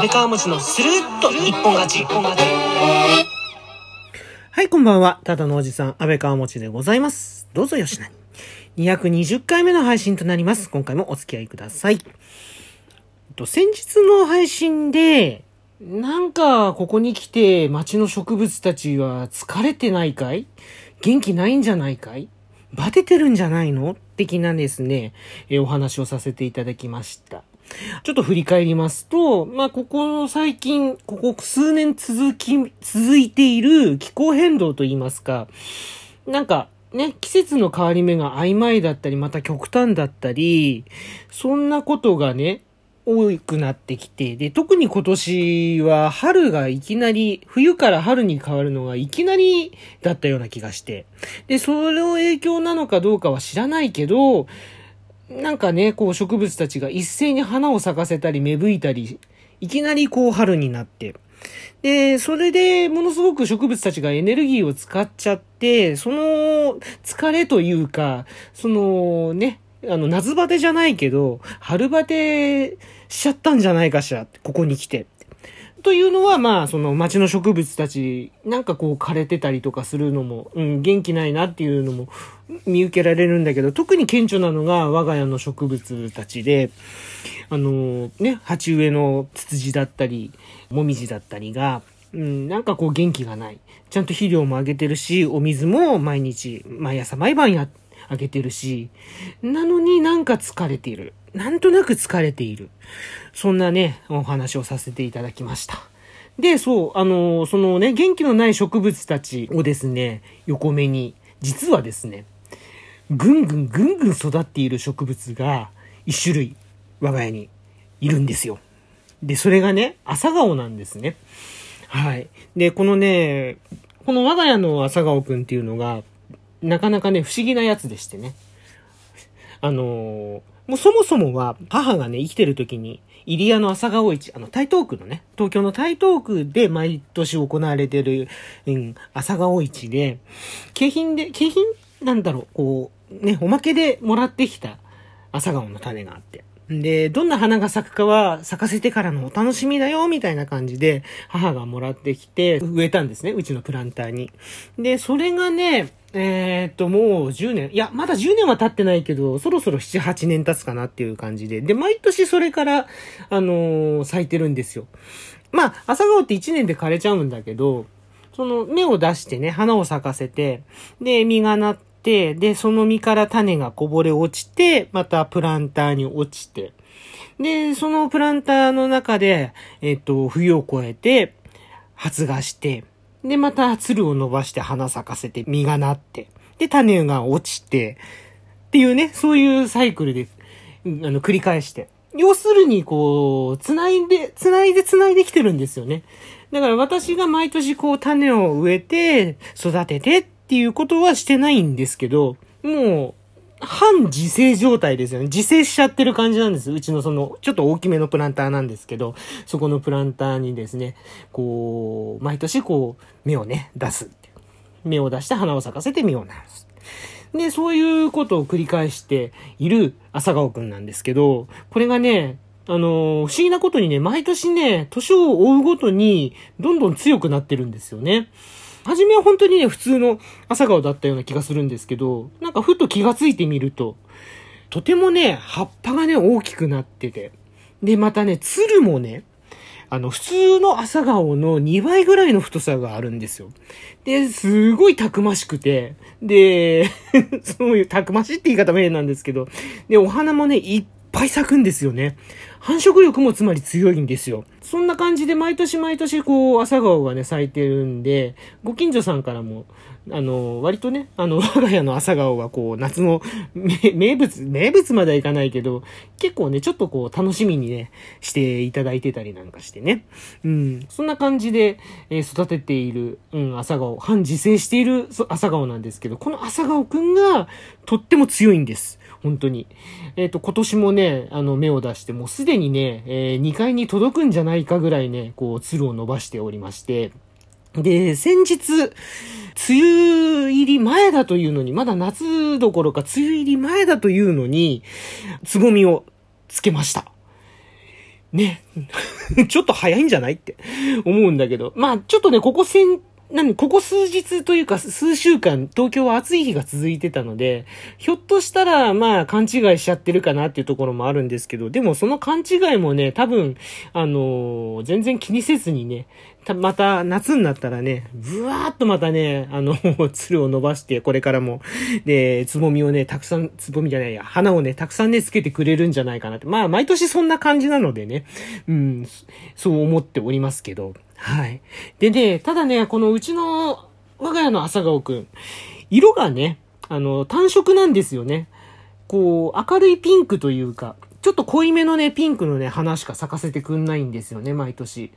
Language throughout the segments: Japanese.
安倍川餅のスルッと一本勝ち。はい、こんばんは。ただのおじさん、安倍川持でございます。どうぞよしなに。220回目の配信となります。今回もお付き合いください。と先日の配信で、なんか、ここに来て街の植物たちは疲れてないかい？元気ないんじゃないかい？バテてるんじゃないの？的なですね、えお話をさせていただきました。ちょっと振り返りますと、まあ、ここ最近、ここ数年続き、続いている気候変動といいますか、なんか、ね、季節の変わり目が曖昧だったり、また極端だったり、そんなことがね、多くなってきて、で、特に今年は春がいきなり、冬から春に変わるのがいきなりだったような気がして、で、その影響なのかどうかは知らないけど、なんかね、こう植物たちが一斉に花を咲かせたり芽吹いたり、いきなりこう春になって。で、それでものすごく植物たちがエネルギーを使っちゃって、その疲れというか、そのね、あの夏バテじゃないけど、春バテしちゃったんじゃないかしら、ここに来て。というのは、まあ、その街の植物たち、なんかこう枯れてたりとかするのも、うん、元気ないなっていうのも見受けられるんだけど、特に顕著なのが我が家の植物たちで、あの、ね、鉢植えのツツジだったり、もみじだったりが、うん、なんかこう元気がない。ちゃんと肥料もあげてるし、お水も毎日、毎朝毎晩やって、あげてるし、なのになんか疲れている。なんとなく疲れている。そんなね、お話をさせていただきました。で、そう、あの、そのね、元気のない植物たちをですね、横目に、実はですね、ぐんぐんぐんぐん育っている植物が一種類我が家にいるんですよ。で、それがね、朝顔なんですね。はい。で、このね、この我が家の朝顔くんっていうのが、なかなかね、不思議なやつでしてね。あのーもうそもそもは母がね、生きてる時に、入谷の朝顔市、あの、台東区のね、東京の台東区で毎年行われてる、うん、朝顔市で、景品で、景品なんだろう、こう、ね、おまけでもらってきた朝顔の種があって。で、どんな花が咲くかは咲かせてからのお楽しみだよ、みたいな感じで、母がもらってきて、植えたんですね、うちのプランターに。で、それがね、えー、っと、もう10年、いや、まだ10年は経ってないけど、そろそろ7、8年経つかなっていう感じで。で、毎年それから、あのー咲いてるんですよ。まあ、朝顔って1年で枯れちゃうんだけど、その芽を出してね、花を咲かせて、で、実がなって、で、その実から種がこぼれ落ちて、またプランターに落ちて、で、そのプランターの中で、えっと、冬を越えて、発芽して、で、また鶴を伸ばして花咲かせて実がなって、で、種が落ちて、っていうね、そういうサイクルで、うんあの、繰り返して。要するに、こう、繋いで、繋いで繋いできてるんですよね。だから私が毎年こう種を植えて、育ててっっていうことはしてないんですけど、もう、半自生状態ですよね。自生しちゃってる感じなんです。うちのその、ちょっと大きめのプランターなんですけど、そこのプランターにですね、こう、毎年こう、芽をね、出す。芽を出して花を咲かせて実をなす。で、そういうことを繰り返している朝顔くんなんですけど、これがね、あの不思議なことにね、毎年ね、年を追うごとに、どんどん強くなってるんですよね。初めは本当にね、普通の朝顔だったような気がするんですけど、なんかふと気がついてみると、とてもね、葉っぱがね、大きくなってて。で、またね、鶴もね、あの、普通の朝顔の2倍ぐらいの太さがあるんですよ。で、すごいたくましくて、で、そういうたくましいって言い方も変なんですけど、で、お花もね、いっぱい咲くんですよね。繁殖力もつまり強いんですよ。そんな感じで毎年毎年こう朝顔がね咲いてるんで、ご近所さんからも、あの、割とね、あの、我が家の朝顔はこう夏の名物、名物まではいかないけど、結構ね、ちょっとこう楽しみにね、していただいてたりなんかしてね。うん、そんな感じで、えー育てている、うん、朝顔、半自生している朝顔なんですけど、この朝顔くんがとっても強いんです。本当に。えっ、と、今年もね、あの、芽を出して、もうすでにね、え2階に届くんじゃないかぐらいね、こう、鶴を伸ばしておりまして、で、先日、梅雨入り前だというのに、まだ夏どころか梅雨入り前だというのに、つぼみをつけました。ね、ちょっと早いんじゃないって思うんだけど。まあ、ちょっとね、ここ先、何、ここ数日というか数週間、東京は暑い日が続いてたので、ひょっとしたら、まあ、勘違いしちゃってるかなっていうところもあるんですけど、でもその勘違いもね、多分、あのー、全然気にせずにね、また夏になったらね、ぶわーっとまたね、あの、鶴を伸ばして、これからも、で、つぼみをね、たくさん、つぼみじゃないや、花をね、たくさんね、つけてくれるんじゃないかなって。まあ、毎年そんな感じなのでね、うん、そう思っておりますけど、はい。でね、ただね、このうちの我が家の朝顔くん、色がね、あの、単色なんですよね。こう、明るいピンクというか、ちょっと濃いめのね、ピンクのね、花しか咲かせてくんないんですよね、毎年。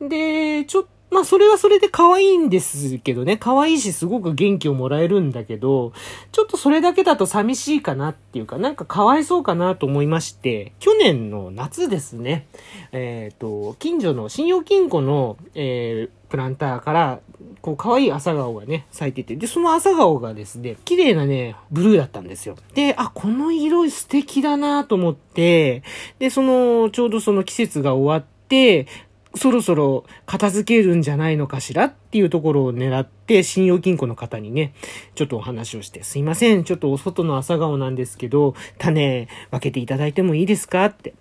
で、ちょっと、まあそれはそれで可愛いんですけどね、可愛いしすごく元気をもらえるんだけど、ちょっとそれだけだと寂しいかなっていうか、なんかかわいそうかなと思いまして、去年の夏ですね、えっ、ー、と、近所の信用金庫の、えー、プランターから、こう、可愛い朝顔がね、咲いてて、で、その朝顔がですね、綺麗なね、ブルーだったんですよ。で、あ、この色素敵だなと思って、で、その、ちょうどその季節が終わって、そろそろ片付けるんじゃないのかしら？っていうところを狙って、信用金庫の方にね、ちょっとお話をして、すいません、ちょっとお外の朝顔なんですけど、種分けていただいてもいいですか？って。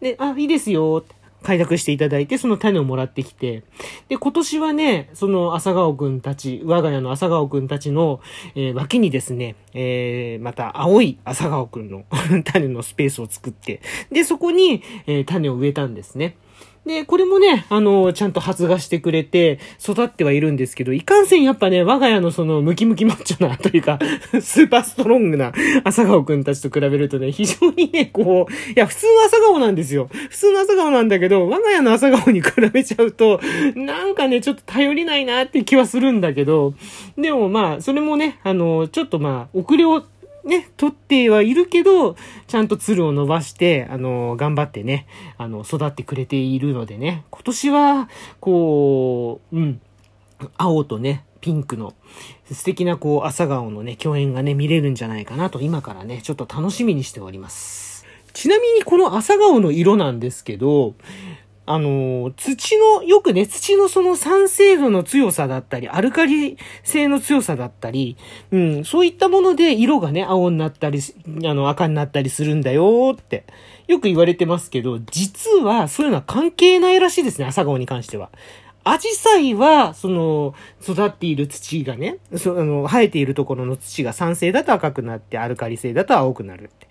で、あ、いいですよって。開拓していただいて、その種をもらってきて、で、今年はね、その朝顔くんたち、我が家の朝顔くんたちの、えー、脇にですね、えー、また青い朝顔くんの 種のスペースを作って、で、そこに、えー、種を植えたんですね。で、これもね、あの、ちゃんと発芽してくれて、育ってはいるんですけど、いかんせんやっぱね、我が家のその、ムキムキマッチョな、というか、スーパーストロングな朝顔くんたちと比べるとね、非常にね、こう、いや、普通の朝顔なんですよ。普通の朝顔なんだけど、我が家の朝顔に比べちゃうと、なんかね、ちょっと頼りないなって気はするんだけど、でもまあ、それもね、あの、ちょっとまあ、遅れをね、取ってはいるけど、ちゃんと鶴を伸ばして、あの、頑張ってね、あの、育ってくれているのでね、今年は、こう、うん、青とね、ピンクの素敵なこう朝顔のね、共演がね、見れるんじゃないかなと今からね、ちょっと楽しみにしております。ちなみにこの朝顔の色なんですけど、あの、土の、よくね、土のその酸性度の強さだったり、アルカリ性の強さだったり、うん、そういったもので色がね、青になったり、あの、赤になったりするんだよって、よく言われてますけど、実はそういうのは関係ないらしいですね、朝顔に関しては。アジサイは、その、育っている土がね、その、生えているところの土が酸性だと赤くなって、アルカリ性だと青くなるって。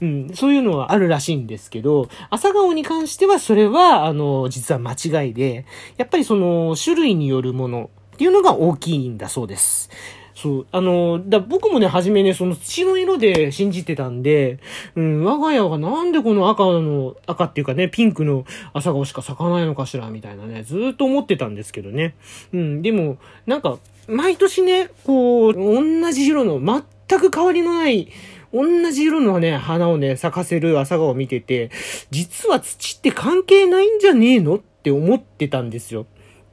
うん、そういうのはあるらしいんですけど、朝顔に関してはそれは、あの、実は間違いで、やっぱりその、種類によるものっていうのが大きいんだそうです。そう。あの、だ僕もね、初めね、その土の色で信じてたんで、うん、我が家がなんでこの赤の、赤っていうかね、ピンクの朝顔しか咲かないのかしら、みたいなね、ずっと思ってたんですけどね。うん、でも、なんか、毎年ね、こう、同じ色の、全く変わりのない、同じ色のね、花をね、咲かせる朝顔を見てて、実は土って関係ないんじゃねえのって思ってたんですよ。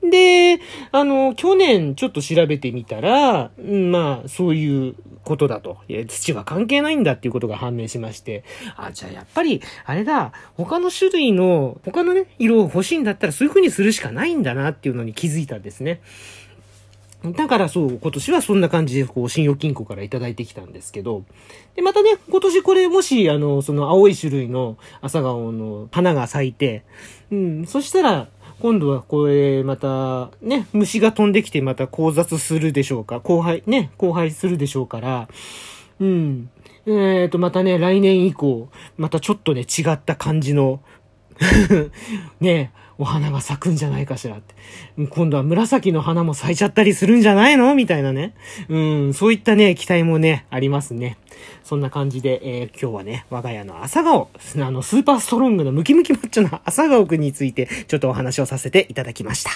で、あの、去年ちょっと調べてみたら、まあ、そういうことだと。土は関係ないんだっていうことが判明しまして、あ、じゃあやっぱり、あれだ、他の種類の、他のね、色を欲しいんだったらそういう風にするしかないんだなっていうのに気づいたんですね。だからそう、今年はそんな感じで、こう、信用金庫からいただいてきたんですけど、で、またね、今年これもし、あの、その青い種類の朝顔の花が咲いて、うん、そしたら、今度はこれ、また、ね、虫が飛んできてまた交雑するでしょうか。後輩、ね、後輩するでしょうから、うん。えっ、ー、と、またね、来年以降、またちょっとね、違った感じの ね、お花が咲くんじゃないかしらって。今度は紫の花も咲いちゃったりするんじゃないの？みたいなね。うん、そういったね、期待もね、ありますね。そんな感じで、えー、今日はね、我が家の朝顔、あの、スーパーストロングのムキムキマッチョな朝顔くんについて、ちょっとお話をさせていただきました。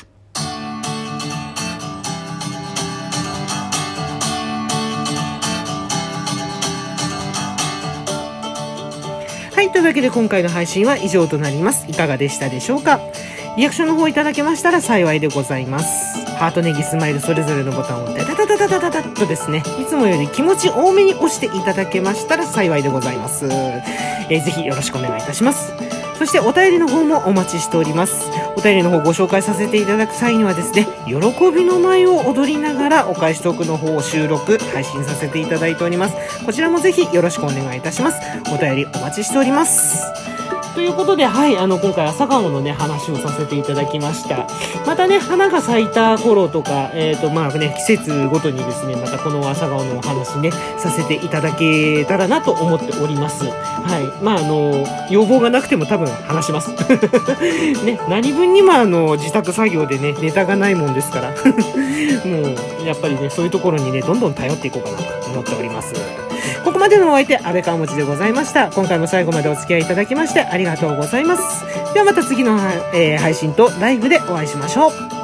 はい。というわけで今回の配信は以上となります。いかがでしたでしょうか？リアクションの方いただけましたら幸いでございます。ハートネギスマイルそれぞれのボタンをダダダダダダダダッとですね、いつもより気持ち多めに押していただけましたら幸いでございます。えー、ぜひよろしくお願いいたします。そしてお便りの方もお待ちしております。お便りの方ご紹介させていただく際にはですね、喜びの舞を踊りながらお返しトークの方を収録、配信させていただいております。こちらもぜひよろしくお願いいたします。お便りお待ちしております。ということで、はい、あの、今回朝顔のね、話をさせていただきました。またね、花が咲いた頃とか、えっ、と、まあね、季節ごとにですね、またこの朝顔のお話ね、させていただけたらなと思っております。はい。まあ、あの、要望がなくても多分話します。ね、何分にもあの、自宅作業でね、ネタがないもんですから。もう、やっぱりね、そういうところにね、どんどん頼っていこうかなと思っております。ここまでのお相手、安倍川持でございました。今回も最後までお付き合いいただきましてありがとうございます。ではまた次の、えー配信とライブでお会いしましょう。